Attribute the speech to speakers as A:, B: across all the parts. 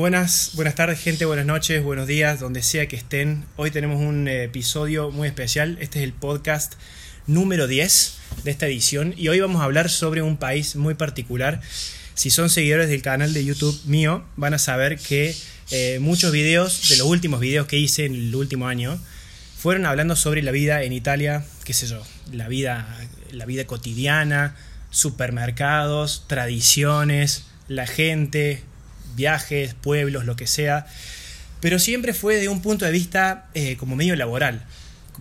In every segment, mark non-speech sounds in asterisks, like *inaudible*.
A: Buenas, buenas tardes gente, buenas noches, buenos días, donde sea que estén. Hoy tenemos un eh, episodio muy especial. Este es el podcast número 10 de esta edición y hoy vamos a hablar sobre un país muy particular. Si son seguidores del canal de YouTube mío, van a saber que eh, muchos videos, de los últimos videos que hice en el último año, fueron hablando sobre la vida en Italia, qué sé yo, la vida, la vida cotidiana, supermercados, tradiciones, la gente, viajes, pueblos, lo que sea, pero siempre fue de un punto de vista eh, como medio laboral,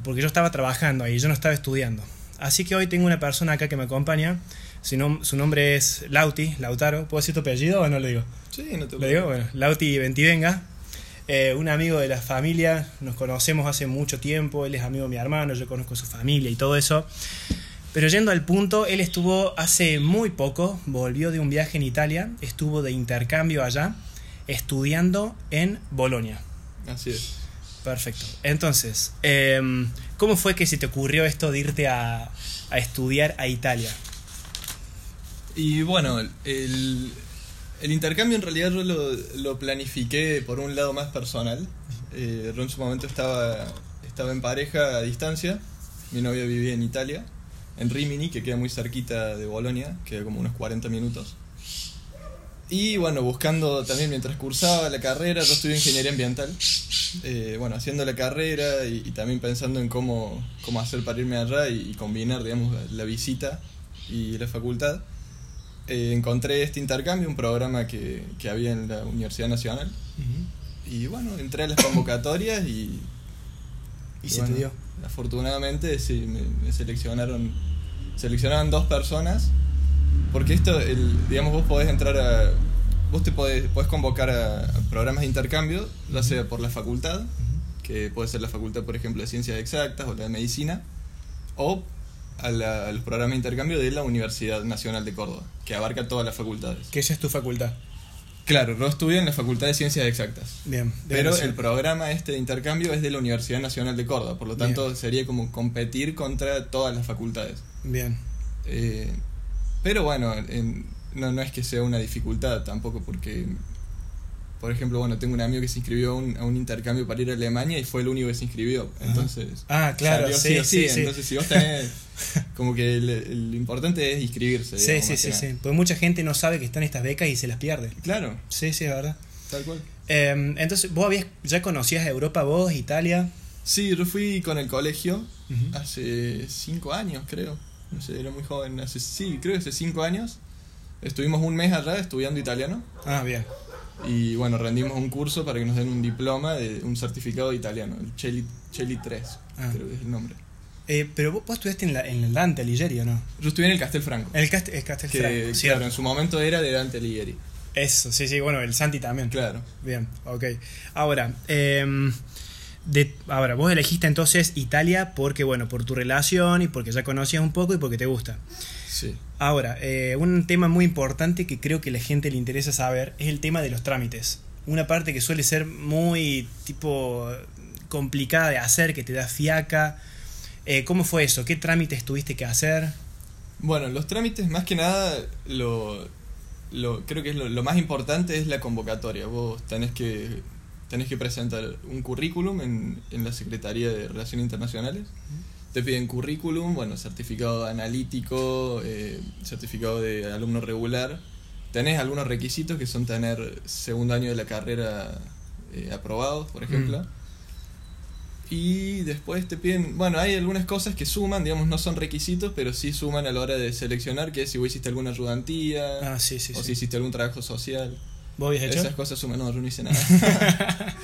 A: porque yo estaba trabajando ahí, yo no estaba estudiando. Así que hoy tengo una persona acá que me acompaña, su, su nombre es Lauti, Lautaro, ¿puedo decir tu apellido o no lo digo?
B: Sí, no te
A: lo digo. Bueno, Lauti Ventivenga, eh, un amigo de la familia, nos conocemos hace mucho tiempo, él es amigo de mi hermano, yo conozco su familia y todo eso. Pero yendo al punto, él estuvo hace muy poco, volvió de un viaje en Italia, estuvo de intercambio allá, estudiando en Bolonia.
B: Así es.
A: Perfecto. Entonces, em, ¿cómo fue que se te ocurrió esto de irte a, estudiar a Italia?
B: Y bueno, el, intercambio en realidad yo lo, planifiqué por un lado más personal. Eh, yo en su momento estaba, estaba en pareja a distancia, mi novia vivía en Italia en Rimini, que queda muy cerquita de Bolonia, queda como unos 40 minutos. Y bueno, buscando también mientras cursaba la carrera, yo estudié ingeniería ambiental, eh, bueno, haciendo la carrera y, también pensando en cómo, cómo hacer para irme allá y, combinar, digamos, la, visita y la facultad. Eh, encontré este intercambio, un programa que, que había en la Universidad Nacional. Y bueno, entré a las convocatorias y...
A: ¿Y, se te dio?
B: Afortunadamente, sí, me seleccionaron seleccionaban dos personas, porque esto, el, digamos, vos podés entrar a... Vos te podés, podés convocar a, programas de intercambio, ya sea por la facultad, que puede ser la facultad, por ejemplo, de ciencias exactas o la de medicina, o a, los programas de intercambio de la Universidad Nacional de Córdoba, que abarca todas las facultades.
A: ¿Qué es tu facultad?
B: Claro, yo estudio en la Facultad de Ciencias Exactas.
A: Bien.
B: Pero el programa este de intercambio es de la Universidad Nacional de Córdoba, por lo tanto sería como competir contra todas las facultades.
A: Bien.
B: Eh, pero bueno, no, no es que sea una dificultad tampoco, porque, por ejemplo, bueno, tengo un amigo que se inscribió a un, intercambio para ir a Alemania y fue el único que se inscribió. Entonces,
A: ah, claro, sí, sí,
B: Entonces, si vos tenés *laughs* como que lo importante es inscribirse.
A: Sí, sí, sí, sí. Porque mucha gente no sabe que están estas becas y se las pierde.
B: Claro.
A: Sí, sí, es verdad.
B: Tal cual.
A: Em, entonces, ¿vos habías, ya conocías Europa, vos, Italia?
B: Sí, yo fui con el colegio hace cinco años, creo. No sé, era muy joven. Hace, sí, creo que hace cinco años. Estuvimos un mes allá estudiando italiano.
A: Ah, bien.
B: Y bueno, rendimos un curso para que nos den un diploma de un certificado de italiano, el Cheli, 3, ah. creo que es el nombre.
A: Eh, pero vos, estudiaste en, la, en el Dante Alighieri, ¿o no?
B: Yo estudié en el Castelfranco.
A: El, Cast el Castelfranco,
B: sí. Claro, en su momento era de Dante Alighieri.
A: Eso, sí, sí, bueno, el Santi también.
B: Claro.
A: Bien, ok. Ahora, eh, de, ahora, vos elegiste entonces Italia porque, bueno, por tu relación y porque ya conocías un poco y porque te gusta.
B: Sí.
A: Ahora, eh, un tema muy importante que creo que a la gente le interesa saber es el tema de los trámites. Una parte que suele ser muy, tipo, complicada de hacer, que te da fiaca eh, ¿Cómo fue eso? ¿Qué trámites tuviste que hacer?
B: Bueno, los trámites más que nada, lo, lo creo que es lo, más importante es la convocatoria. Vos tenés que, tenés que presentar un currículum en, en la Secretaría de Relaciones Internacionales. Te piden currículum, bueno, certificado analítico, eh, certificado de alumno regular. Tenés algunos requisitos que son tener segundo año de la carrera eh, aprobados, por ejemplo. Y después te piden, bueno, hay algunas cosas que suman, digamos, no son requisitos, pero sí suman a la hora de seleccionar, que es si vos hiciste alguna ayudantía,
A: ah, o
B: si hiciste algún trabajo social.
A: ¿Vos habías hecho?
B: Esas cosas suman, no, yo no hice nada. *laughs*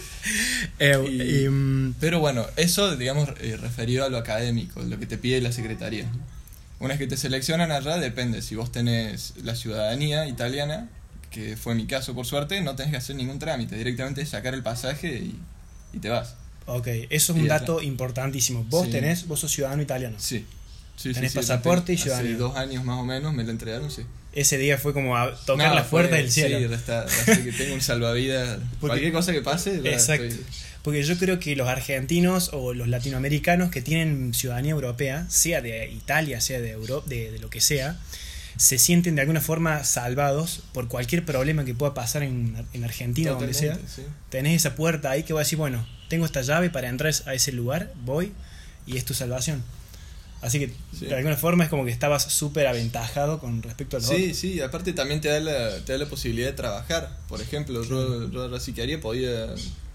A: Eh, mm,
B: pero bueno, eso, digamos, eh, referido a lo académico, lo que te pide la secretaría. Una vez que te seleccionan allá, depende, si vos tenés la ciudadanía italiana, que fue mi caso por suerte, no tenés que hacer ningún trámite, directamente sacar el pasaje y, y te vas.
A: Ok, eso es un dato importantísimo. Vos tenés, vos sos ciudadano italiano.
B: Sí.
A: sí tenés pasaporte y.
B: Hace dos años más o menos me lo entregaron, sí.
A: Ese día fue como a tocar la puerta del cielo.
B: Sí, que tengo un salvavidas. *laughs* cualquier cosa que pase.
A: Exacto. Porque yo creo que los argentinos o los latinoamericanos que tienen ciudadanía europea, sea de Italia, sea de, Europa, de, lo que sea, se sienten de alguna forma salvados por cualquier problema que pueda pasar en, en Argentina o donde sea.
B: Sí.
A: Tenés esa puerta ahí que va a decir, bueno, tengo esta llave para entrar a ese lugar, voy y es tu salvación. Así que
B: Sí.
A: de alguna forma es como que estabas súper aventajado con respecto a los
B: Sí,
A: otros.
B: sí, aparte también te da la, te da la posibilidad de trabajar. Por ejemplo, yo, yo ahora sí que haría, podía,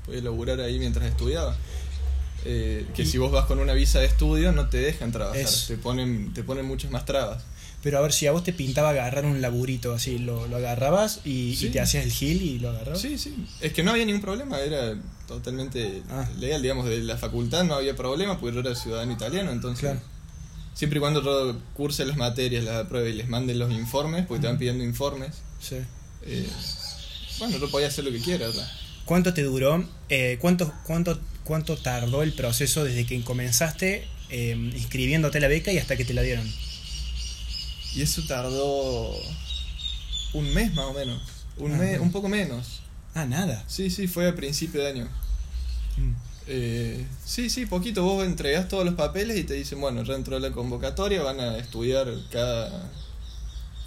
B: podía laburar ahí mientras estudiaba. Eh, que
A: Y-
B: si vos vas con una visa de estudio no te dejan trabajar, te ponen, te ponen muchas más trabas.
A: Pero a ver, si a vos te pintaba agarrar un laburito así, lo, lo agarrabas y, te hacías el gil y lo agarrabas.
B: Sí, sí, es que no había ningún problema, era totalmente
A: Ah.
B: legal, digamos, de la facultad no había problema porque yo era ciudadano italiano, entonces...
A: Claro.
B: Siempre y cuando yo curse las materias, las apruebe y les manden los informes, porque te van pidiendo informes,
A: Sí.
B: eh, bueno, yo podía hacer lo que quiera, ¿verdad?
A: ¿Cuánto te duró? eh, ¿cuánto, cuánto, ¿Cuánto tardó el proceso desde que comenzaste eh, inscribiéndote a la beca y hasta que te la dieron?
B: Y eso tardó un mes más o menos. Un,
A: Ah,
B: mes, un poco menos.
A: Ah, nada.
B: Sí, sí, fue a principio de año.
A: Mm.
B: Eh, sí, sí, poquito. Vos entregás todos los papeles y te dicen, bueno, ya entró la convocatoria, van a estudiar cada,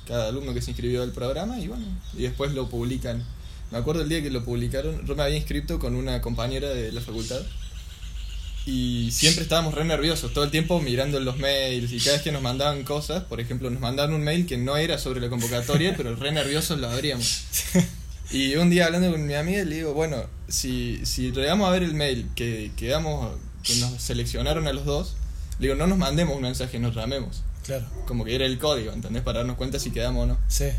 B: cada alumno que se inscribió al programa y bueno, y después lo publican. Me acuerdo el día que lo publicaron, yo me había inscrito con una compañera de la facultad y siempre estábamos re nerviosos, todo el tiempo mirando los mails y cada vez que nos mandaban cosas, por ejemplo, nos mandaban un mail que no era sobre la convocatoria, *laughs* pero re nerviosos lo abríamos. *laughs* Y un día hablando con mi amiga le digo, bueno, si, si llegamos a ver el mail que, que, damos- que nos seleccionaron a los dos, le digo, no nos mandemos un mensaje, nos llamemos.
A: Claro.
B: Como que era el código, ¿entendés? Para darnos cuenta si quedamos o no.
A: Sí.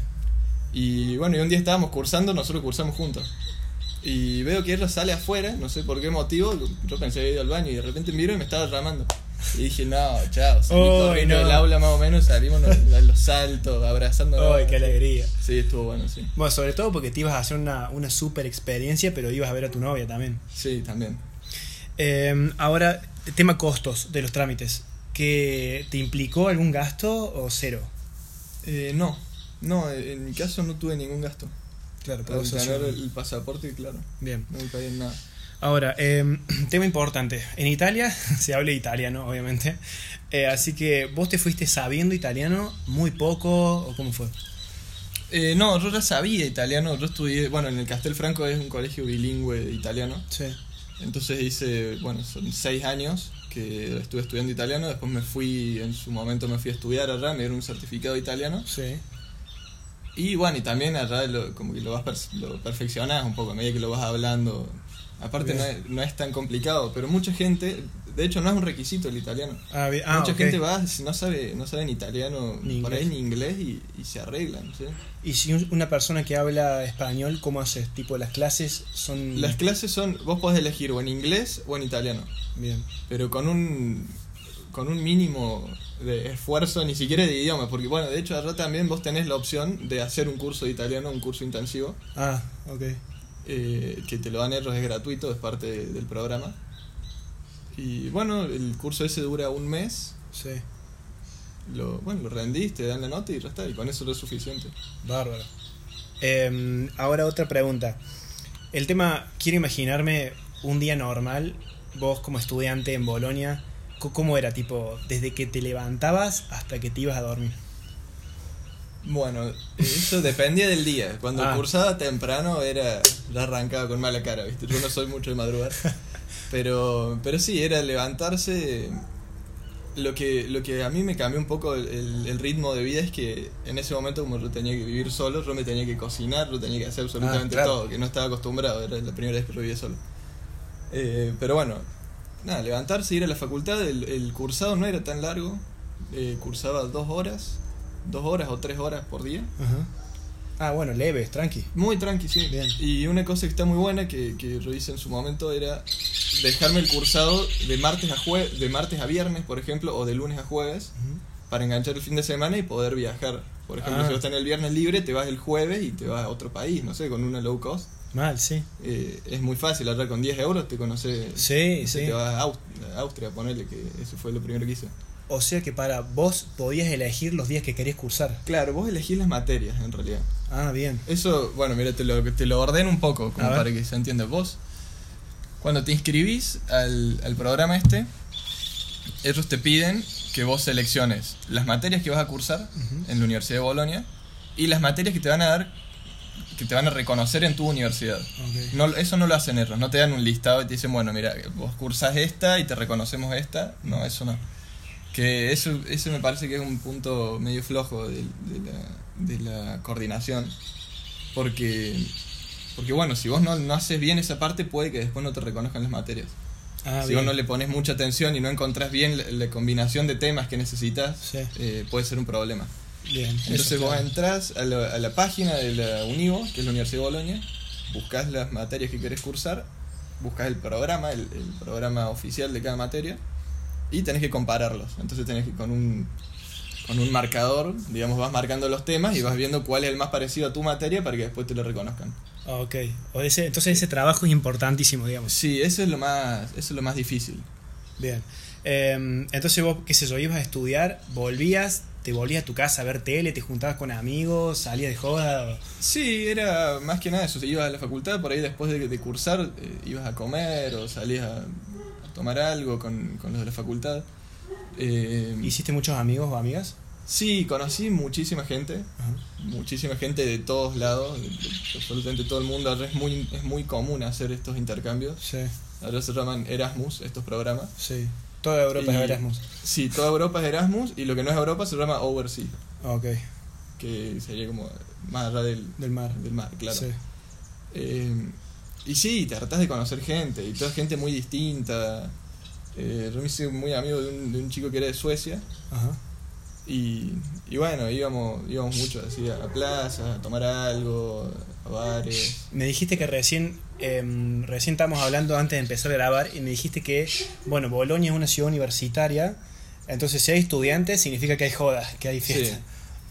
B: Y bueno, y un día estábamos cursando, nosotros cursamos juntos. Y veo que ella sale afuera, no sé por qué motivo, yo pensé que había ido al baño y de repente miro y me estaba llamando. Y dije, no, chao, salí
A: Uy,
B: corriendo
A: no.
B: del aula más o menos, salimos a los saltos, abrazando.
A: ¡Ay, qué alegría!
B: Sí, estuvo bueno, sí.
A: Bueno, sobre todo porque te ibas a hacer una, una super experiencia, pero ibas a ver a tu novia también.
B: Sí, también.
A: Eh, ahora, tema costos de los trámites. ¿Que ¿Te implicó algún gasto o cero?
B: Eh, no, no, en mi caso no tuve ningún gasto.
A: Claro,
B: Para tener el pasaporte, claro,
A: Bien.
B: no me pagué nada.
A: Ahora, eh, *clears throat* tema importante. En Italia *laughs* se habla italiano, obviamente. Eh, así que, ¿vos te fuiste sabiendo italiano muy poco o cómo fue?
B: Eh, no, yo ya sabía italiano, yo estudié, bueno, en el Castelfranco es un colegio bilingüe de italiano,
A: Sí.
B: entonces hice, bueno, son seis años que estuve estudiando italiano, después me fui, en su momento me fui a estudiar allá, me dieron un certificado italiano,
A: Sí.
B: y bueno, y también allá lo, como que lo vas per- lo perfeccionás un poco a medida que lo vas hablando. Aparte no es, no es tan complicado, pero mucha gente, de hecho no es un requisito el italiano.
A: Ah, bien. Ah,
B: Mucha gente va, no sabe, no sabe ni italiano,
A: Ni
B: por
A: inglés.
B: ahí ni inglés y, y se arreglan, ¿sí?
A: Y si un- una persona que habla español, ¿cómo haces? Tipo, las clases son...
B: Las clases son, vos podés elegir o en inglés o en italiano,
A: Bien.
B: pero con un con un mínimo de esfuerzo, ni siquiera de idioma, porque bueno, de hecho allá también vos tenés la opción de hacer un curso de italiano, un curso intensivo,
A: Ah, ok.
B: Eh, que te lo dan ellos, es gratuito, es parte de- del programa. Y bueno, el curso ese dura un mes,
A: Sí.
B: lo, bueno, lo rendís, te dan la nota y ya está, y con eso es suficiente.
A: Bárbaro. Eh, ahora otra pregunta. El tema, quiero imaginarme un día normal, vos como estudiante en Bolonia, ¿cómo era? Tipo, desde que te levantabas hasta que te ibas a dormir.
B: Bueno, eso dependía del día. Cuando
A: Ah.
B: cursaba temprano era ya arrancaba con mala cara, ¿viste? Yo no soy mucho de madrugar. *laughs* Pero pero sí, era levantarse lo que lo que a mí me cambió un poco el, ritmo de vida es que en ese momento como yo tenía que vivir solo, yo me tenía que cocinar, yo tenía que hacer absolutamente
A: Ah, claro.
B: todo, que no estaba acostumbrado, era la primera vez que lo vivía solo. Eh, pero bueno, nada, levantarse, ir a la facultad, el, el cursado no era tan largo, eh, cursaba dos horas, dos horas o tres horas por día.
A: Ajá. Ah, bueno, leves, tranqui.
B: Muy tranqui, sí.
A: Bien.
B: Y una cosa que está muy buena que, que yo hice en su momento era dejarme el cursado de martes a jue de martes a viernes, por ejemplo, o de lunes a jueves, para enganchar el fin de semana y poder viajar. Por ejemplo,
A: Ah.
B: si vos tenés el viernes libre, te vas el jueves y te vas a otro país, no sé, con una low cost.
A: Mal, sí.
B: Eh, es muy fácil, allá con 10 euros te conoces.
A: Sí,
B: no sé,
A: sí.
B: Te vas a Aus- a Austria, ponele que eso fue lo primero que hice.
A: O sea que para vos podías elegir los días que querías cursar.
B: Claro, vos elegís las materias en realidad.
A: Ah, bien.
B: Eso, bueno, mira, te lo, te lo ordeno un poco, como para que se entienda. Vos, cuando te inscribís al, al programa este, ellos te piden que vos selecciones las materias que vas a cursar en la Universidad de Bolonia y las materias que te van a dar, que te van a reconocer en tu universidad.
A: Ok.
B: No, eso no lo hacen ellos, no te dan un listado y te dicen, bueno, mira, vos cursás esta y te reconocemos esta. No, eso no. Que eso, eso me parece que es un punto medio flojo de, de la, de la coordinación. Porque, porque bueno, si vos no, no haces bien esa parte, puede que después no te reconozcan las materias.
A: Ah,
B: si
A: bien.
B: vos no le pones mucha atención y no encontrás bien la, la combinación de temas que necesitas,
A: Sí.
B: eh, puede ser un problema.
A: Bien.
B: Entonces
A: eso,
B: vos
A: claro.
B: entras a la, a la página de la Univo, que es la Universidad de Bolonia, buscas las materias que querés cursar, buscas el programa, el, el programa oficial de cada materia, y tenés que compararlos. Entonces tenés que con un, con un marcador, digamos, vas marcando los temas y vas viendo cuál es el más parecido a tu materia para que después te lo reconozcan.
A: Ah, Ok. O ese, entonces ese trabajo es importantísimo, digamos.
B: Sí, eso es lo más, eso es lo más difícil.
A: Bien. Eh, entonces vos, qué sé yo, ibas a estudiar, volvías, te volvías a tu casa a ver tele, te juntabas con amigos, salías de joda. o-
B: Sí, era más que nada eso. Si ibas a la facultad, por ahí después de, de cursar, eh, ibas a comer o salías a tomar algo con, con los de la facultad. Eh,
A: ¿Hiciste muchos amigos o amigas?
B: sí, conocí muchísima gente,
A: Ajá.
B: muchísima gente de todos lados, de, de absolutamente todo el mundo. Ahora es muy, es muy común hacer estos intercambios.
A: Sí,
B: Ahora se llaman Erasmus, estos programas.
A: sí. Toda Europa
B: Y-
A: es Erasmus.
B: Sí, toda Europa es Erasmus y lo que no es Europa se llama Overseas,
A: Ok,
B: que sería como más allá del,
A: del mar.
B: del mar, claro.
A: Sí.
B: Eh, y sí, te tratás de conocer gente, y toda gente muy distinta. Eh, yo me hice muy amigo de un, de un chico que era de Suecia,
A: Ajá.
B: y, y bueno, íbamos, íbamos mucho así a la plaza, a tomar algo, a bares.
A: Me dijiste que recién, em, recién estábamos hablando antes de empezar a grabar y me dijiste que, bueno, Bolonia es una ciudad universitaria, entonces si hay estudiantes significa que hay joda, que hay fiesta.
B: Sí.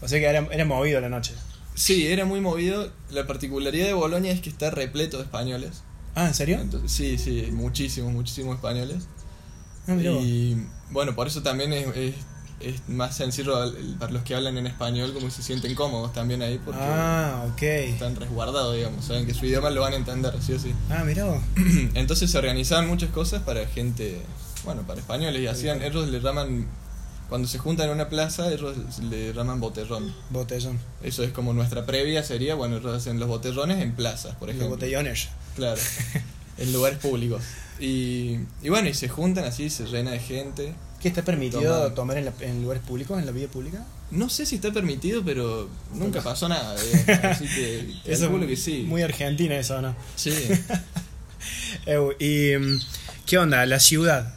A: O sea que era, era movido la noche.
B: Sí, era muy movido. La particularidad de Bolonia es que está repleto de españoles.
A: Ah, ¿en serio?
B: Entonces, sí, sí, muchísimos, muchísimos españoles.
A: Ah.
B: Y bueno, por eso también es, es, es más sencillo para los que hablan en español, como se sienten cómodos también ahí, porque
A: Ah,
B: están resguardados, digamos, saben que su idioma lo van a entender, sí o sí.
A: Ah, mirá. *clears throat*
B: Entonces se organizaban muchas cosas para gente, bueno, para españoles, y hacían, ellos le llaman, cuando se juntan en una plaza, ellos le llaman botellón.
A: Botellón.
B: Eso es como nuestra previa sería, bueno, ellos hacen los botellones en plazas, por
A: Los
B: ejemplo.
A: botellones.
B: Claro, *laughs* en lugares públicos. Y, y bueno, y se juntan así, se llena de gente.
A: ¿Qué está permitido
B: Tomar.
A: tomar en, la- en lugares públicos, en la vía pública?
B: No sé si está permitido, pero nunca pasó nada. digamos, *laughs* Así que
A: Eso
B: calculo que sí.
A: Muy argentina eso, ¿no?
B: Sí. *laughs*
A: Y mm, ¿qué onda? La ciudad,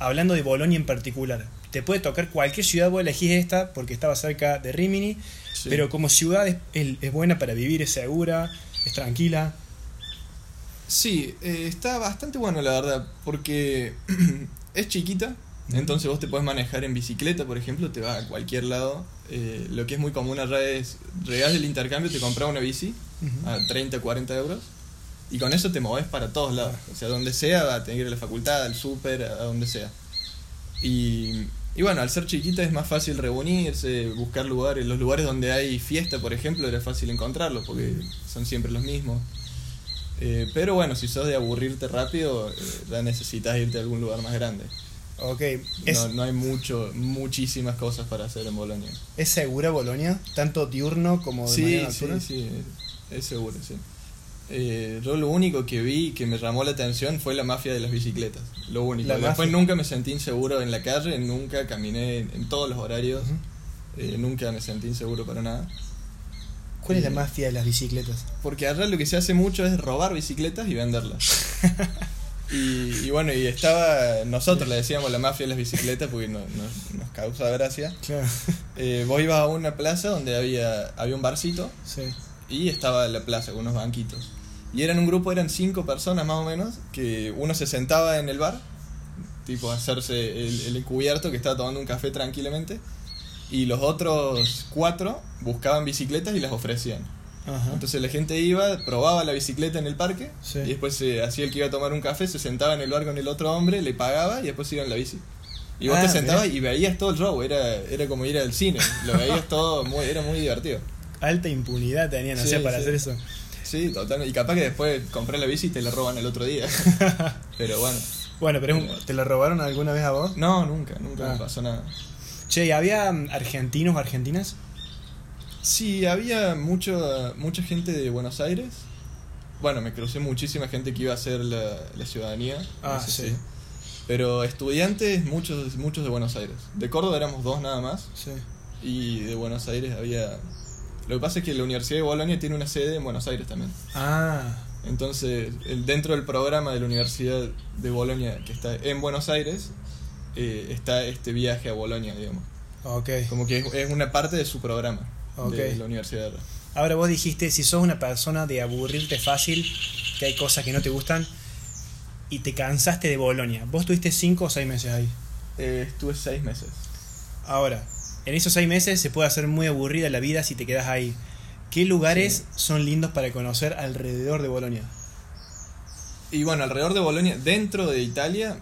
A: hablando de Bolonia en particular, te puede tocar cualquier ciudad, vos elegís esta porque estaba cerca de Rimini,
B: sí.
A: pero como ciudad es, es- es buena para vivir, es segura, es tranquila.
B: Sí, eh, está bastante bueno la verdad, porque *clears throat* es chiquita, entonces vos te puedes manejar en bicicleta, por ejemplo, te vas a cualquier lado. Eh, lo que es muy común allá es, regal el intercambio, te compras una bici a 30, 40 euros, y con eso te moves para todos lados. O sea, donde sea, va a tener que ir a la facultad, al súper, a donde sea. Y, y bueno, al ser chiquita es más fácil reunirse, buscar lugares. Los lugares donde hay fiesta, por ejemplo, era fácil encontrarlos porque son siempre los mismos. Eh, pero bueno, si sos de aburrirte rápido, eh, ya necesitas irte a algún lugar más grande.
A: Ok, ¿Es,
B: No, no hay mucho, muchísimas cosas para hacer en Bolonia.
A: ¿es segura Bolonia? Tanto diurno como de
B: Sí, sí, sí, es, es seguro, sí. Eh, yo lo único que vi que me llamó la atención fue la mafia de las bicicletas. Lo único.
A: La
B: Después
A: mafia.
B: nunca me sentí inseguro en la calle, nunca caminé en, todos los horarios, eh, nunca me sentí inseguro para nada.
A: ¿Cuál es la
B: Eh,
A: mafia de las bicicletas?
B: Porque allá lo que se hace mucho es robar bicicletas y venderlas. *laughs* y, y bueno, y estaba, nosotros le decíamos la mafia de las bicicletas porque no- no- nos causa gracia.
A: Claro.
B: Eh, vos ibas a una plaza donde había, había un barcito
A: Sí.
B: y estaba la plaza con unos banquitos. Y eran un grupo, eran cinco personas más o menos, que uno se sentaba en el bar, tipo a hacerse el, el encubierto que estaba tomando un café tranquilamente, y los otros cuatro buscaban bicicletas y las ofrecían.
A: Ajá.
B: Entonces la gente iba, probaba la bicicleta en el parque,
A: Sí.
B: y después se hacía el que iba a tomar un café, se sentaba en el bar con el otro hombre, le pagaba y después iba en la bici. Y vos
A: Ah,
B: te sentabas y veías todo el show, era, era como ir al cine, lo veías *laughs* todo, muy, era muy divertido.
A: Alta impunidad tenían, o
B: Sí,
A: sea, para
B: sí.
A: hacer eso.
B: Sí, totalmente. Y capaz que después compré la bici y te la roban el otro día. *laughs* Pero bueno.
A: Bueno, pero es un- ¿te lo robaron alguna vez a vos?
B: No, nunca, nunca
A: Ah.
B: me pasó nada.
A: Che, ¿y había mm, argentinos o argentinas?
B: Sí, había mucho, mucha gente de Buenos Aires. Bueno, me crucé muchísima gente que iba a hacer la, la ciudadanía.
A: Ah,
B: eso
A: sí.
B: Pero estudiantes, muchos, muchos de Buenos Aires. De Córdoba éramos dos nada más.
A: Sí.
B: Y de Buenos Aires había... Lo que pasa es que la Universidad de Bolonia tiene una sede en Buenos Aires también.
A: Ah,
B: Entonces, el- dentro del programa de la Universidad de Bolonia, que está en Buenos Aires, eh, está este viaje a Bolonia, digamos.
A: ok.
B: Como que es, es una parte de su programa
A: Ok.
B: de la universidad.
A: Ahora vos dijiste, si sos una persona de aburrirte fácil, que hay cosas que no te gustan, y te cansaste de Bolonia. ¿Vos tuviste cinco o seis meses ahí?
B: Eh, estuve seis meses.
A: Ahora, en esos seis meses se puede hacer muy aburrida la vida si te quedas ahí. ¿Qué lugares son lindos para conocer alrededor de Bolonia?
B: Y bueno, alrededor de Bolonia, dentro de Italia,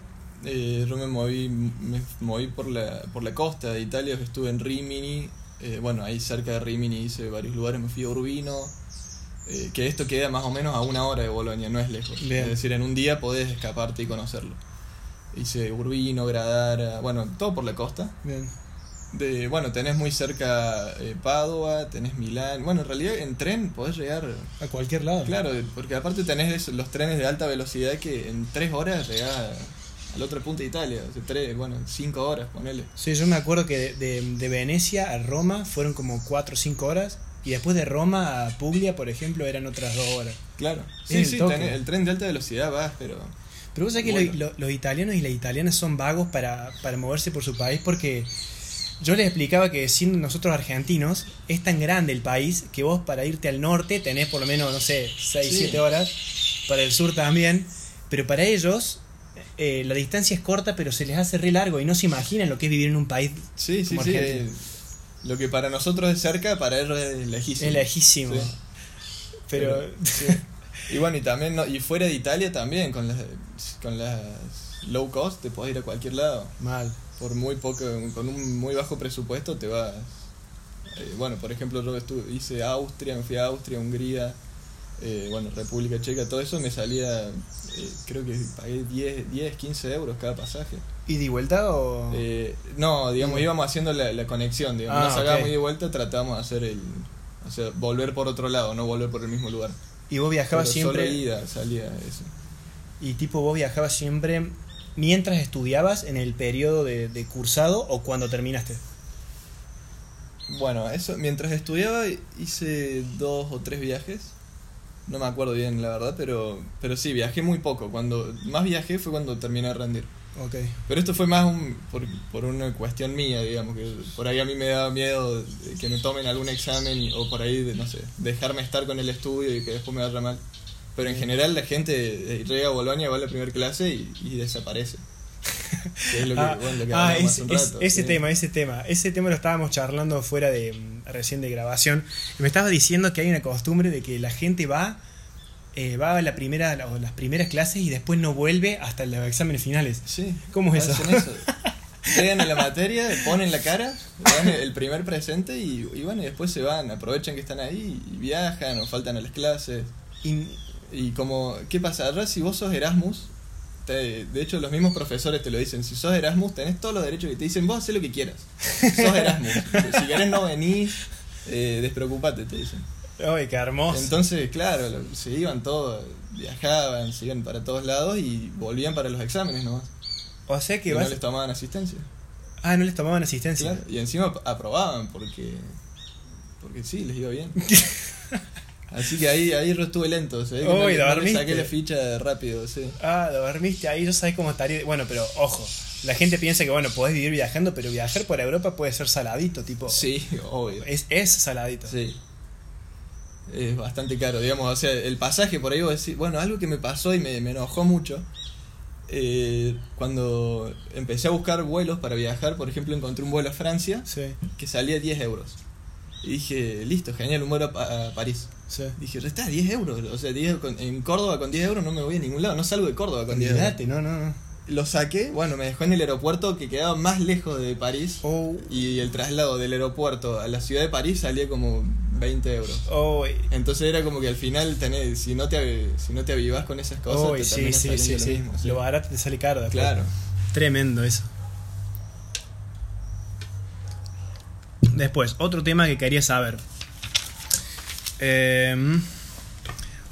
B: eh, yo me moví, me moví por la, por la costa de Italia, estuve en Rimini, eh, bueno, ahí cerca de Rimini hice varios lugares, me fui a Urbino, eh, que esto queda más o menos a una hora de Bolonia, no es lejos.
A: Bien.
B: Es decir, en un día podés escaparte y conocerlo. Hice Urbino, Gradara, bueno, todo por la costa.
A: Bien.
B: De, bueno, tenés muy cerca eh, Padua, tenés Milán. Bueno, en realidad en tren podés llegar
A: A cualquier lado.
B: Claro, porque aparte tenés los trenes de alta velocidad que en tres horas llegás al otro punto de Italia. O sea, tres, bueno, cinco horas, ponele.
A: Sí, yo me acuerdo que de, de- de Venecia a Roma fueron como 4 o 5 horas. Y después de Roma a Puglia, por ejemplo, eran otras 2 horas.
B: Claro. Sí,
A: el
B: sí, tenés- el tren de alta velocidad vas, pero...
A: Pero vos sabés que lo- los italianos y las italianas son vagos para, para moverse por su país porque yo les explicaba que siendo nosotros argentinos, es tan grande el país que vos para irte al norte tenés por lo menos, no sé, 6,
B: Sí.
A: 7 horas, para el sur también, pero para ellos eh, la distancia es corta pero se les hace re largo y no se imaginan lo que es vivir en un país
B: Sí, sí,
A: Como
B: sí.
A: Argentina.
B: eh, lo que para nosotros es cerca, para ellos es lejísimo.
A: es lejísimo.
B: Sí.
A: Pero,
B: sí. *laughs* Y bueno, y también, no- y fuera de Italia también, con las, con las low cost te podés ir a cualquier lado.
A: mal.
B: Por muy poco, con un muy bajo presupuesto te vas. eh, bueno, por ejemplo, yo estuve, hice Austria, me fui a Austria, Hungría, eh, bueno, República Checa, todo eso me salía, eh, creo que pagué 10, 10, 15 euros cada pasaje.
A: ¿Y de vuelta o...?
B: Eh, no, digamos, íbamos haciendo la, la conexión, digamos,
A: Ah,
B: no sacábamos de vuelta, tratábamos de hacer el. O sea, volver por otro lado, no volver por el mismo lugar.
A: y vos viajabas
B: Pero
A: siempre...
B: Solo ida salía eso.
A: Y tipo, vos viajabas siempre mientras estudiabas en el periodo de, de cursado o cuando terminaste.
B: Bueno, eso, mientras estudiaba hice dos o tres viajes. No me acuerdo bien, la verdad, pero, pero sí, viajé muy poco. Cuando más viajé fue cuando terminé de rendir.
A: Ok.
B: Pero esto fue más un, por, por una cuestión mía, digamos, que por ahí a mí me daba miedo que me tomen algún examen o por ahí, de, no sé, dejarme estar con el estudio y que después me vaya mal. Pero en general la gente llega a Bolonia, va a la primera clase y, y desaparece. *laughs* Que es lo que,
A: ah,
B: bueno, lo que
A: ah,
B: hablamos
A: es-
B: hace un
A: es-
B: rato,
A: ese tema, ese tema. Ese tema lo estábamos charlando fuera de mm, recién de grabación. Y me estabas diciendo que hay una costumbre de que la gente va, eh, va a la primera, o las primeras clases y después no vuelve hasta los exámenes finales.
B: Sí.
A: ¿Cómo es eso?
B: eso. Llegan a la *laughs* materia, ponen la cara, dan el primer presente y, y bueno, y después se van, aprovechan que están ahí y viajan o faltan a las clases.
A: Y,
B: Y como, ¿qué pasa? Ahora si vos sos Erasmus, te- de hecho los mismos profesores te lo dicen, si sos Erasmus tenés todos los derechos que te dicen, vos hacés lo que quieras. Sos Erasmus. *laughs* si querés no venís, eh, despreocupate, te dicen.
A: ¡Ay, qué hermoso!
B: Entonces, claro, se iban todos, viajaban, se iban para todos lados y volvían para los exámenes nomás.
A: o sea que
B: Y no les tomaban asistencia.
A: Ah, no les tomaban asistencia.
B: Claro, y encima ap- aprobaban porque porque sí, les iba bien. *laughs* Así que ahí, ahí yo estuve lento, le
A: dormiste.
B: saqué la ficha rápido, sí.
A: Ah, dormiste ahí, yo sabés cómo estaría. Bueno, pero ojo, la gente piensa que, bueno, podés vivir viajando, pero viajar por Europa puede ser saladito, tipo.
B: Sí, obvio.
A: Es, es saladito.
B: Sí. Es bastante caro, digamos, o sea, el pasaje por ahí vos decís, bueno, algo que me pasó y me, me enojó mucho. eh, cuando empecé a buscar vuelos para viajar, por ejemplo, encontré un vuelo a Francia
A: Sí,
B: que salía 10 euros. Y dije, listo, genial, un vuelo a París.
A: Sí.
B: Dije, está 10 euros. O sea, 10 con- en Córdoba con 10 euros no me voy a ningún lado. No salgo de Córdoba con 10 euros.
A: No, no, no.
B: Lo saqué, bueno, me dejó en el aeropuerto que quedaba más lejos de París.
A: Oh,
B: Y el traslado del aeropuerto a la ciudad de París salía como 20 euros.
A: Oh,
B: Entonces era como que al final tenés, si no te, si no te avivas con esas cosas,
A: oh,
B: te
A: sí, sí, sí,
B: lo
A: sí.
B: mismo.
A: Lo barato te sale caro. después.
B: Claro.
A: Tremendo eso. Después, otro tema que quería saber. Eh,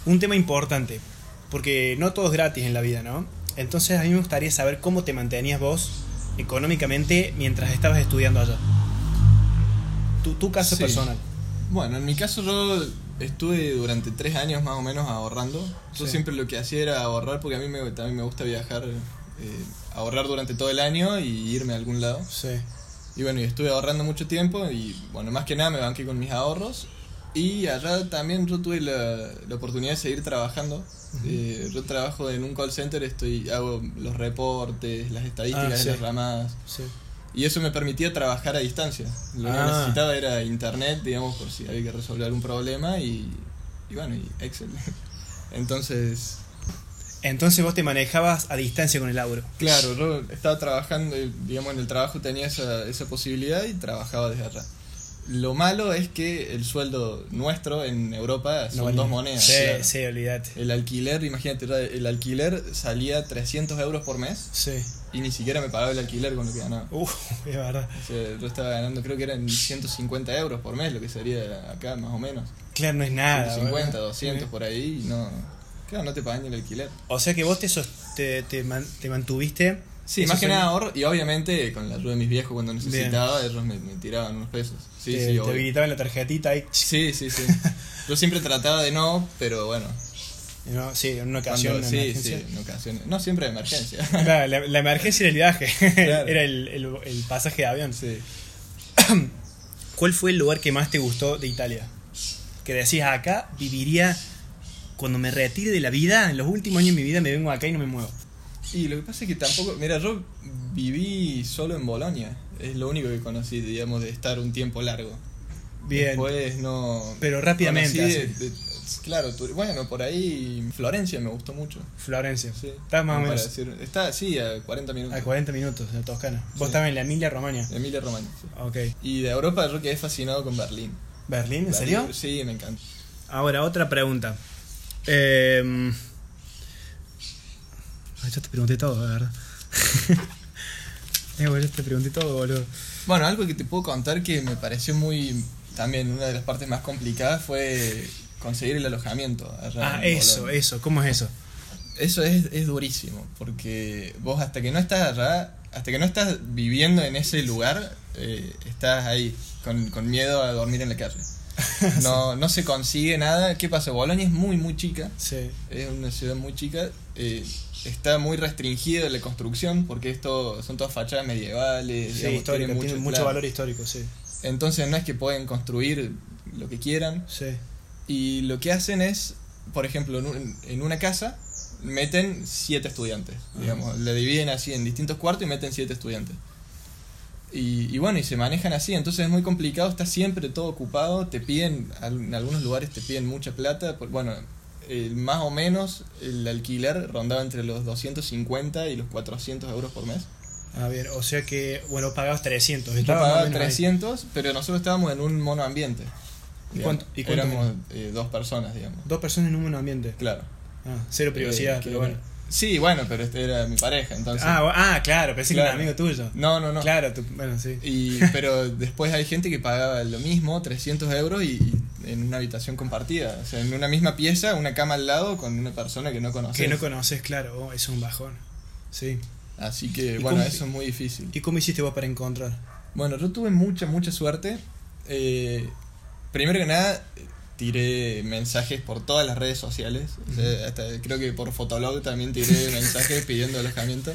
A: un tema importante, porque no todo es gratis en la vida, ¿no? Entonces a mí me gustaría saber cómo te mantenías vos económicamente mientras estabas estudiando allá. Tu, tu caso
B: Sí.
A: personal.
B: Bueno, en mi caso yo estuve durante tres años más o menos ahorrando. Yo
A: Sí.
B: siempre lo que hacía era ahorrar porque a mí me, también me gusta viajar, eh, ahorrar durante todo el año y irme a algún lado.
A: Sí.
B: Y bueno, y estuve ahorrando mucho tiempo y bueno, más que nada me banqué con mis ahorros. Y allá también yo tuve la, la oportunidad de seguir trabajando. Eh, yo trabajo en un call center, estoy hago los reportes, las estadísticas
A: Ah, sí.
B: de las ramadas.
A: Sí.
B: Y eso me permitía trabajar a distancia. Lo que
A: Ah.
B: necesitaba era internet, digamos, por si había que resolver algún problema y, y bueno, y Excel. *laughs* Entonces,
A: Entonces vos te manejabas a distancia con el auro.
B: claro, yo estaba trabajando, digamos, en el trabajo tenía esa, esa posibilidad y trabajaba desde allá. Lo malo es que el sueldo nuestro en Europa son
A: No,
B: dos monedas.
A: Sí,
B: claro.
A: sí, olvídate.
B: El alquiler, imagínate, el alquiler salía 300 euros por mes
A: Sí.
B: y ni siquiera me pagaba el alquiler con lo que ganaba.
A: Uf, es verdad.
B: O sea, yo estaba ganando, creo que eran 150 euros por mes, lo que sería acá más o menos.
A: Claro, no es nada.
B: 150,
A: ¿verdad?
B: 200 por ahí y no. Claro, no te pagan ni el alquiler.
A: O sea que vos te, sos- te, te, man- te mantuviste.
B: Sí,
A: Eso
B: más que nada ahorro y obviamente con la ayuda de mis viejos cuando necesitaba, ellos me, me tiraban unos pesos. Sí,
A: te,
B: sí,
A: te habilitaban la tarjetita ahí.
B: Sí, sí, sí. *laughs* Yo siempre trataba de no, pero bueno.
A: No, sí, en una ocasión.
B: Cuando, sí,
A: emergencia.
B: sí, en ocasiones. No siempre de emergencia. *laughs*
A: Claro, la, la emergencia era el viaje.
B: Claro. *laughs*
A: era el, el, el pasaje de avión.
B: Sí. *clears throat*
A: ¿Cuál fue el lugar que más te gustó de Italia? Que decías, acá viviría. Cuando me retire de la vida, en los últimos años de mi vida me vengo acá y no me muevo.
B: Y lo que pasa es que tampoco. Mira, yo viví solo en Bolonia. Es lo único que conocí, digamos, de estar un tiempo largo.
A: Bien.
B: Después no.
A: Pero rápidamente,
B: de- claro, tu- bueno, por ahí Florencia me gustó mucho.
A: Florencia.
B: Sí.
A: Estás más o menos
B: decir- está, sí, a 40 minutos.
A: a 40 minutos de Toscana. Vos estabas en la Emilia Romagna.
B: Emilia Romagna. sí.
A: Ok.
B: Y de Europa yo quedé fascinado con Berlín.
A: ¿Berlín? ¿En
B: Berlín,
A: serio?
B: Sí, me encanta.
A: Ahora, otra pregunta. Eh, ya te pregunté todo, la verdad. *laughs* Eh, bueno, ya te pregunté todo, boludo.
B: Bueno, algo que te puedo contar que me pareció muy. También una de las partes más complicadas fue conseguir el alojamiento. allá
A: Ah, eso,
B: Bolonia.
A: eso. ¿Cómo es eso?
B: Eso es, es durísimo, porque vos hasta que no estás allá, hasta que no estás viviendo en ese lugar, eh, estás ahí, con, con miedo a dormir en la calle. *laughs* No, no se consigue nada. ¿Qué pasa? Bolonia es muy, muy chica,
A: Sí.
B: es una ciudad muy chica, eh, está muy restringida la construcción, porque esto son todas fachadas medievales,
A: Sí,
B: digamos, tienen mucho-
A: valor histórico, sí.
B: Entonces no es que pueden construir lo que quieran,
A: Sí.
B: y lo que hacen es, por ejemplo, en, un- en una casa meten siete estudiantes, digamos, le dividen así en distintos cuartos y meten siete estudiantes. Y, y bueno, y se manejan así, entonces es muy complicado, está siempre todo ocupado, te piden, en algunos lugares te piden mucha plata, por- bueno, eh, más o menos el alquiler rondaba entre los 250 y los 400 euros por mes.
A: A ver, o sea que, bueno, pagabas 300.
B: Yo pagaba
A: menos ahí.
B: 300, pero nosotros estábamos en un monoambiente.
A: ¿Y cuánto- y cuánto
B: Éramos eh, dos personas, digamos.
A: Dos personas en un mismo ambiente.
B: Claro.
A: Ah, cero privacidad,
B: Eh,
A: pero bueno.
B: Sí, bueno, pero este era mi pareja, entonces.
A: Ah, ah, claro, pensé que era
B: Claro.
A: un amigo tuyo.
B: no, no, no.
A: Claro, tú- bueno, sí.
B: Y, pero después hay gente que pagaba lo mismo, 300 euros, y, y en una habitación compartida. O sea, en una misma pieza, una cama al lado con una persona que no conoces.
A: Que no conoces, claro, oh, es un bajón. Sí.
B: Así que,
A: ¿Y
B: bueno,
A: cómo-
B: eso es muy difícil.
A: ¿Y cómo hiciste vos para encontrar?
B: Bueno, yo tuve mucha, mucha suerte. Eh, primero que nada, tiré mensajes por todas las redes sociales. O sea, hasta creo que por Fotolog también tiré *laughs* mensajes pidiendo alojamiento.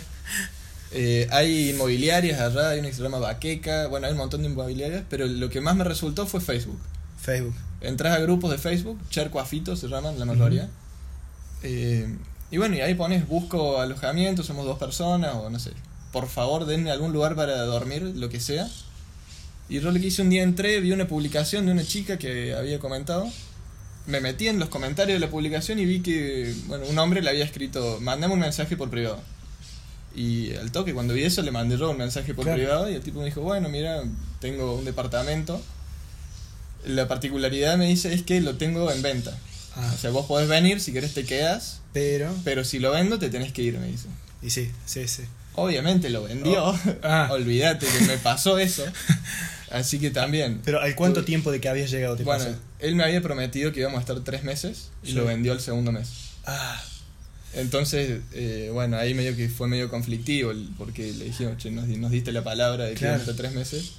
B: Eh, hay inmobiliarias allá, hay una que se llama Baqueca, bueno, hay un montón de inmobiliarias, pero lo que más me resultó fue Facebook.
A: Facebook.
B: Entras a grupos de Facebook, Chercoafito se llaman la mayoría. Eh, y bueno, y ahí pones busco alojamiento, somos dos personas, o no sé. Por favor, denme algún lugar para dormir, lo que sea. Y yo lo que hice un día entré, vi una publicación de una chica que había comentado. Me metí en los comentarios de la publicación y vi que, bueno, un hombre le había escrito, mandame un mensaje por privado. Y al toque, cuando vi eso, le mandé yo un mensaje por
A: Claro.
B: privado y el tipo me dijo, bueno, mira, tengo un departamento. La particularidad me dice es que lo tengo en venta.
A: Ah,
B: O sea, vos podés venir, si querés te quedas,
A: pero.
B: pero si lo vendo te tenés que ir, me dice.
A: Y sí, sí, sí.
B: Obviamente lo vendió.
A: Oh, ah. *laughs*
B: Olvídate que me pasó *laughs* eso. Así que también.
A: Pero ¿al cuánto tiempo de que habías llegado te
B: Bueno,
A: pasó?
B: él me había prometido que íbamos a estar tres meses y
A: Sí.
B: lo vendió el segundo mes.
A: Ah,
B: Entonces, eh, bueno, ahí medio que fue medio conflictivo porque le dijimos, che, nos, nos diste la palabra de que
A: Claro.
B: íbamos a estar tres meses.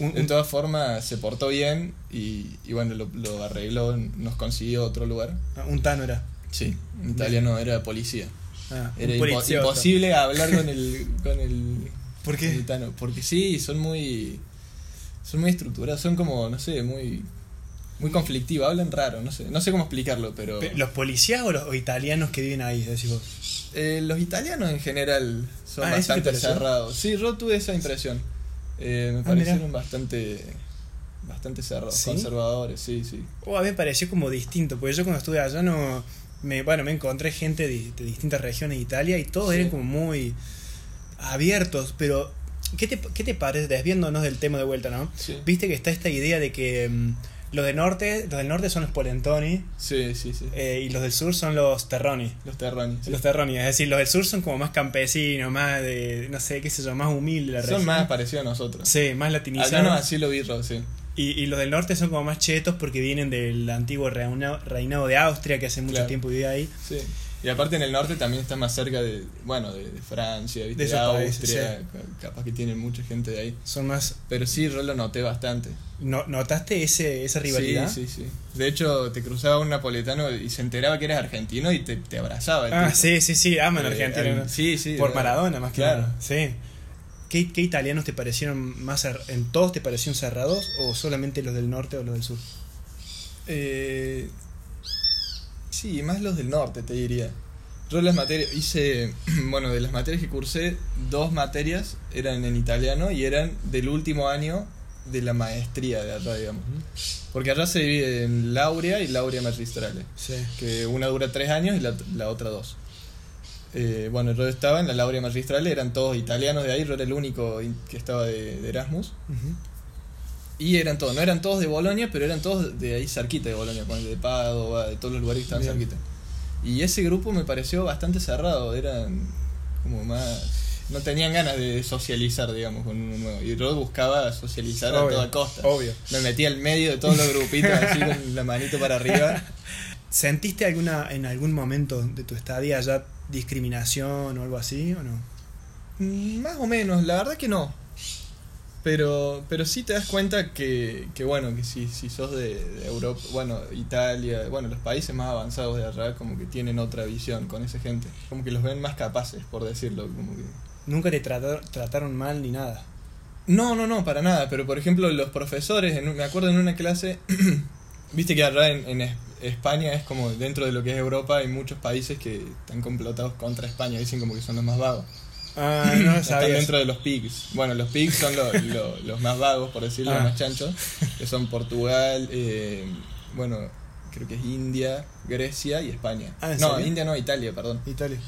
A: Un-
B: De
A: un-
B: todas formas, se portó bien y, y bueno, lo, lo arregló, nos consiguió otro lugar.
A: ah, un tano era.
B: Sí, en italiano era policía.
A: Ah,
B: Era
A: un
B: impo- imposible hablar con el, con el *laughs*
A: ¿Por qué?
B: gitano, porque sí, son muy son muy estructurados, son como, no sé, muy muy conflictivos, hablan raro, no sé, no sé cómo explicarlo, pero
A: Pe- ¿Los policías o los o italianos que viven ahí? Decís vos.
B: eh, los italianos en general son
A: Ah, ¿eso te
B: bastante cerrados. Sí, yo tuve esa impresión. Eh, me
A: Ah,
B: parecieron
A: mirá.
B: bastante bastante cerrados,
A: ¿Sí?
B: conservadores, sí, sí.
A: O a mí me pareció como distinto, porque yo cuando estuve allá no. Me, bueno, me encontré gente de, de distintas regiones de Italia y todos
B: Sí.
A: eran como muy abiertos, pero. ¿Qué te, ¿Qué te parece? Desviándonos del tema de vuelta, ¿no?
B: Sí.
A: Viste que está esta idea de que mm, los, de norte, los del norte son los polentoni
B: Sí, sí, sí.
A: eh, y los del sur son los terroni.
B: Los terrones. sí.
A: Los terroni, es decir, los del sur son como más campesinos, más de, no sé, qué sé yo, más humildes la
B: Son
A: región.
B: más parecidos a nosotros.
A: Sí, más
B: Al
A: latinizados.
B: menos así lo vi, sí.
A: Y, y los del norte son como más chetos porque vienen del antiguo reina- reinado de Austria, que hace mucho
B: Claro.
A: tiempo vivía ahí.
B: Sí. Y aparte en el norte también está más cerca de, bueno, de, de Francia, ¿viste?
A: De
B: de,
A: esos países,
B: Austria, ca- capaz que tienen mucha gente de ahí.
A: Son más.
B: Pero sí, yo lo noté bastante.
A: No- ¿Notaste ese, esa rivalidad?
B: Sí, sí, sí. De hecho, te cruzaba un napolitano y se enteraba que eras argentino y te, te abrazaba. el
A: Ah,
B: tipo.
A: sí, sí, sí, aman
B: Eh, sí, sí.
A: Por Maradona, más que
B: Claro.
A: nada. Sí. ¿Qué, qué italianos te parecieron más ¿En todos te parecieron cerrados o solamente los del norte o los del sur?
B: Eh, sí, más los del norte, te diría. Yo las materias, hice, *clears throat* bueno, de las materias que cursé, dos materias eran en italiano y eran del último año de la maestría de allá, digamos. Porque allá se divide en laurea y laurea magistrale,
A: Sí.
B: que una dura tres años y la, la otra dos. Eh, bueno, yo estaba en la laurea magistrale, eran todos italianos de ahí, yo era el único que estaba de, de Erasmus. Y eran todos, no eran todos de Bolonia, pero eran todos de ahí cerquita de Bolonia, de Padova, de todos los lugares que estaban
A: Bien.
B: cerquita. Y ese grupo me pareció bastante cerrado, eran como más... No tenían ganas de socializar, digamos, con uno nuevo. Y yo buscaba socializar a
A: Obvio,
B: toda costa.
A: obvio.
B: Me metía al medio de todos los grupitos, así con *laughs* la manito para arriba.
A: ¿Sentiste alguna en algún momento de tu estadía allá discriminación o algo así o no?
B: Mm, Más o menos, la verdad que no. Pero, pero sí te das cuenta que, que bueno, que si, si sos de, de Europa, bueno, Italia, bueno, los países más avanzados de allá como que tienen otra visión con esa gente. Como que los ven más capaces, por decirlo. Como que...
A: Nunca te trataron, trataron mal ni nada.
B: No, no, no, para nada. Pero por ejemplo, los profesores, en me acuerdo en una clase, *clears throat* viste que allá en, en Es- España es como dentro de lo que es Europa, hay muchos países que están complotados contra España, dicen como que son los más vagos.
A: Ah, no lo
B: Están
A: sabía.
B: dentro de los pigs. Bueno, los pigs son lo- lo- los más vagos, por decirlo, los
A: Ah.
B: más chanchos, que son Portugal, eh, bueno, creo que es India, Grecia y España.
A: Ah, ¿en
B: no,
A: serio?
B: India no, Italia, perdón.
A: Italia.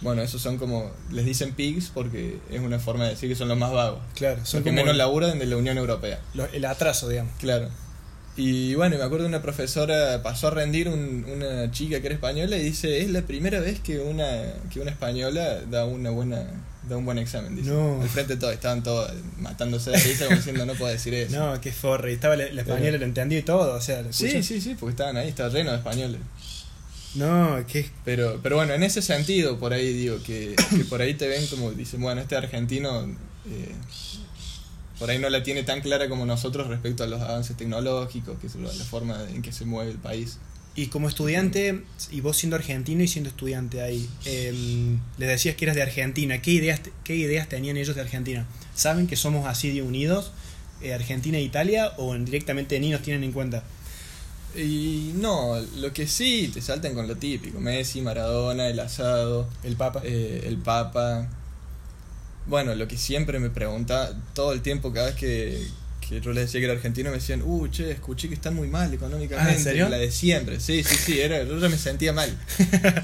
B: Bueno, esos son como, les dicen pigs porque es una forma de decir que son los más vagos.
A: Claro, son
B: Son que menos laburan de la Unión Europea.
A: el atraso, digamos.
B: Claro. Y bueno, me acuerdo de una profesora pasó a rendir un- una chica que era española y dice, es la primera vez que una, que una española da una buena da un buen examen, dice.
A: No.
B: Al frente de todos, estaban todos matándose de risa como diciendo no puedo decir eso.
A: No, qué forre. Estaba española,
B: Pero-
A: lo entendí y todo. O sea, ¿lo
B: sí, sí, sí, porque estaban ahí, estaba lleno de españoles.
A: No, qué.
B: Pero, pero bueno, en ese sentido, por ahí digo, que, que por ahí te ven como dicen, bueno, este argentino eh, por ahí no la tiene tan clara como nosotros respecto a los avances tecnológicos, que es la forma en que se mueve el país.
A: Y como estudiante, y vos siendo argentino y siendo estudiante ahí, eh, les decías que eras de Argentina. ¿Qué ideas, ¿Qué ideas tenían ellos de Argentina? ¿Saben que somos así de unidos, eh, Argentina e Italia, o directamente ni nos tienen en cuenta?
B: Y no, lo que sí, te saltan con lo típico, Messi, Maradona, el asado,
A: El Papa.
B: eh, el Papa. Bueno, lo que siempre me pregunta todo el tiempo, cada vez que, que yo les decía que era argentino, me decían, uh, che, escuché que están muy mal económicamente.
A: Ah, ¿en serio?
B: La de siempre, sí, sí, sí, era, yo ya me sentía mal.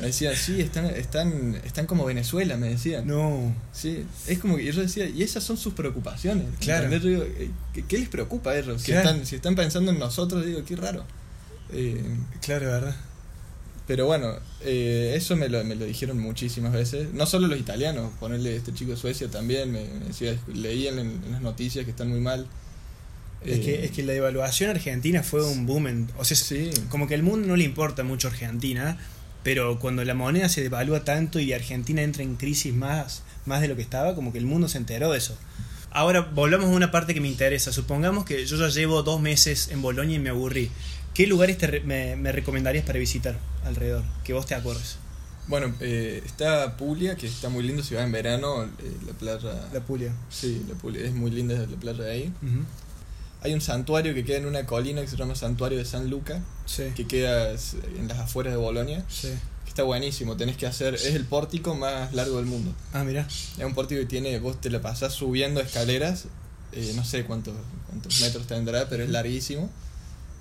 B: Me decían, sí, están, están, están como Venezuela, me decían.
A: No.
B: Sí, es como que yo decía, y esas son sus preocupaciones.
A: Claro.
B: Yo digo, eh, ¿qué, qué les preocupa a ellos? Si,
A: Claro.
B: están, si están pensando en nosotros, digo, qué raro. Eh,
A: Claro, ¿verdad?
B: pero bueno, eh, eso me lo, me lo dijeron muchísimas veces. No solo los italianos, ponerle este chico de Suecia también, me, me decía, leían en, en las noticias que están muy mal.
A: Es,
B: Eh,
A: que, es que la devaluación argentina fue un boom. en- o sea,
B: Sí.
A: como que al mundo no le importa mucho Argentina, pero cuando la moneda se devalúa tanto y Argentina entra en crisis más, más de lo que estaba, como que el mundo se enteró de eso. Ahora volvamos a una parte que me interesa. Supongamos que yo ya llevo dos meses en Bolonia y me aburrí. ¿Qué lugares te me, me recomendarías para visitar alrededor? Que vos te acuerdes.
B: Bueno, eh, está Puglia, que está muy lindo si va en verano, eh, la playa...
A: La Puglia.
B: Sí, la Puglia, es muy linda la playa de ahí.
A: Ujú.
B: Hay un santuario que queda en una colina que se llama Santuario de San Luca,
A: Sí.
B: que queda en las afueras de Bolonia.
A: sí.
B: que Está buenísimo, tenés que hacer, es el pórtico más largo del mundo.
A: Ah, mira.
B: Es un pórtico que tiene, vos te la pasás subiendo escaleras, eh, no sé cuántos, cuántos metros tendrá, pero es larguísimo.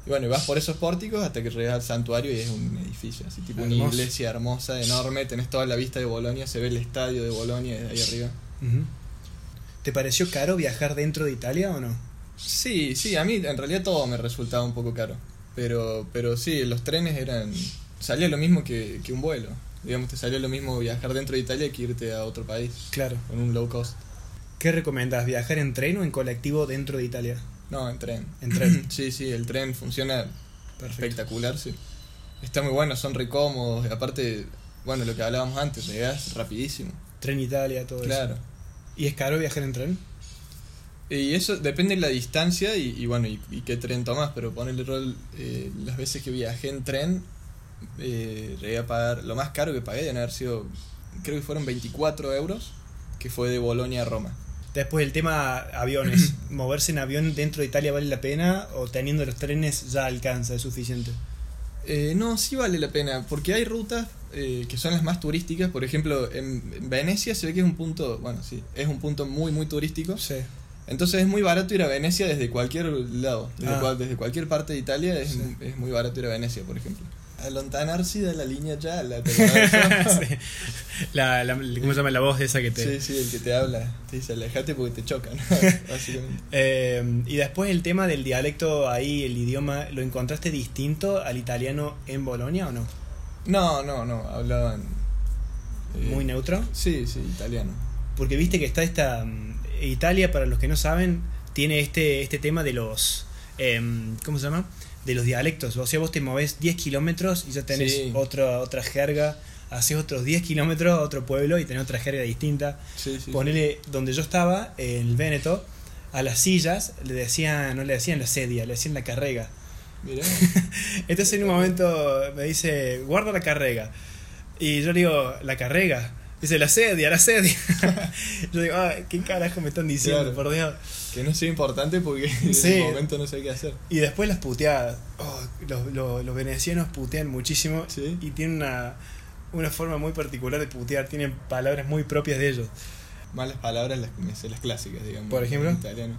B: Y bueno, y vas por esos pórticos hasta que llegas al santuario y es un edificio, así tipo una iglesia hermosa, enorme, tenés toda la vista de Bolonia, se ve el estadio de Bolonia desde ahí arriba.
A: ¿Te pareció caro viajar dentro de Italia o no?
B: Sí, sí, a mí en realidad todo me resultaba un poco caro. Pero, pero sí, los trenes eran. salía lo mismo que, que un vuelo. Digamos, te salía lo mismo viajar dentro de Italia que irte a otro país
A: Claro.
B: con un low cost.
A: ¿Qué recomendás? ¿Viajar en tren o en colectivo dentro de Italia?
B: No, en tren.
A: En tren. *clears throat*
B: sí, sí, el tren funciona
A: Perfecto.
B: espectacular, sí. Está muy bueno, son re cómodos. y Aparte, bueno, lo que hablábamos antes, llegás rapidísimo.
A: Tren Italia, todo
B: Claro.
A: eso. ¿Y es caro viajar en tren?
B: Y eso depende de la distancia y, y bueno, y, y qué tren tomas, pero ponerle rol, eh, las veces que viajé en tren, eh, llegué a pagar, lo más caro que pagué deben haber sido, creo que fueron 24 euros, que fue de Bolonia a Roma.
A: Después el tema aviones. *clears throat* ¿Moverse en avión dentro de Italia vale la pena o teniendo los trenes ya alcanza, es suficiente?
B: Eh, no, sí vale la pena, porque hay rutas eh, que son las más turísticas, por ejemplo, en, en Venecia se ve que es un punto, bueno, sí, es un punto muy, muy turístico.
A: Sí.
B: Entonces es muy barato ir a Venecia desde cualquier lado, desde,
A: Ah.
B: cual- desde cualquier parte de Italia es,
A: Sí.
B: es muy barato ir a Venecia, por ejemplo. A Lontanarsi de la línea ya, la. *laughs*
A: Sí. La, la- ¿Cómo se llama la voz esa que te.?
B: Sí, sí, el que te habla, te dice alejate porque te chocan, *laughs* básicamente.
A: Eh, y después el tema del dialecto ahí, el idioma, ¿lo encontraste distinto al italiano en Bolonia o no?
B: No, no, no, hablaban... eh,
A: Muy neutro.
B: Sí, sí, italiano.
A: Porque viste que está esta. Italia, para los que no saben, tiene este, este tema de los. em, ¿Cómo se llama? De los dialectos. O sea, vos te movés 10 kilómetros y ya tenés
B: Sí.
A: otra, otra jerga. Haces otros 10 kilómetros a otro pueblo y tenés otra jerga distinta.
B: Sí, sí.
A: Ponele donde yo estaba, en el Véneto, a las sillas le decían, no le decían la sedia, le decían la carrega.
B: Mirá, *laughs*
A: Entonces en un momento me dice, guarda la carrega. Y yo le digo, ¿la carrega? Dice, la sedia, la sedia. *laughs* yo digo, ah, ¿qué carajo me están diciendo,
B: Claro.
A: por Dios?
B: que no sea importante porque en
A: Sí.
B: ese momento no sé qué hacer.
A: Y después las puteadas. Oh, los, los, los venecianos putean muchísimo
B: Sí.
A: y tienen una, una forma muy particular de putear, tienen palabras muy propias de ellos.
B: Malas palabras, las, las clásicas, digamos.
A: Por ejemplo.
B: En italiano.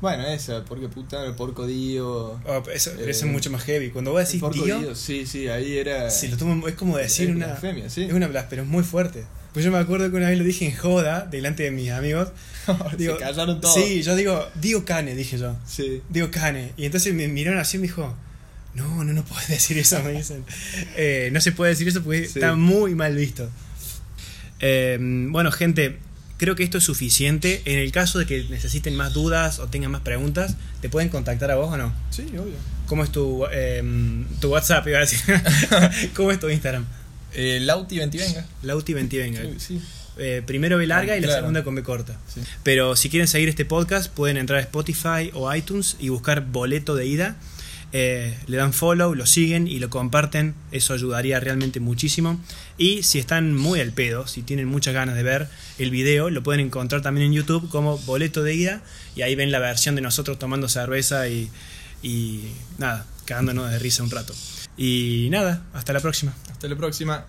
B: Bueno, esa, porque puta, el porco dio.
A: Oh, eso, eso
B: Eh,
A: es mucho más heavy. Cuando vos
B: El
A: decís
B: porco
A: tío,
B: dio, sí, sí, ahí era.
A: si lo toman- es como decir
B: es
A: una...
B: blasfemia, sí.
A: Es una blas, pero es muy fuerte. Pues yo me acuerdo que una vez lo dije en joda, delante de mis amigos. *laughs* Digo,
B: Se callaron todos.
A: Sí, yo digo, digo cane, dije yo.
B: Sí.
A: Digo cane. Y entonces me miraron así y me dijo, no, no, no puedes *laughs* decir eso, me dicen. Eh, no se puede decir eso porque
B: Sí.
A: está muy mal visto. Eh, bueno, gente, creo que esto es suficiente. En el caso de que necesiten más dudas o tengan más preguntas, ¿te pueden contactar a vos o no?
B: Sí, obvio.
A: ¿Cómo es tu, eh, tu WhatsApp? Iba a decir. *laughs* ¿Cómo es tu Instagram?
B: Eh, Lauti Ventivenga.
A: Lauti Ventivenga.
B: Sí, sí.
A: Eh, primero B larga y la
B: Claro.
A: segunda con B corta.
B: Sí.
A: Pero si quieren seguir este podcast, pueden entrar a Spotify o iTunes y buscar boleto de ida. Eh, le dan follow, lo siguen y lo comparten. Eso ayudaría realmente muchísimo. Y si están muy al pedo, si tienen muchas ganas de ver el video, lo pueden encontrar también en YouTube como boleto de ida. Y ahí ven la versión de nosotros tomando cerveza y, y nada, cagándonos de risa un rato. Y nada, hasta la próxima.
B: Hasta la próxima.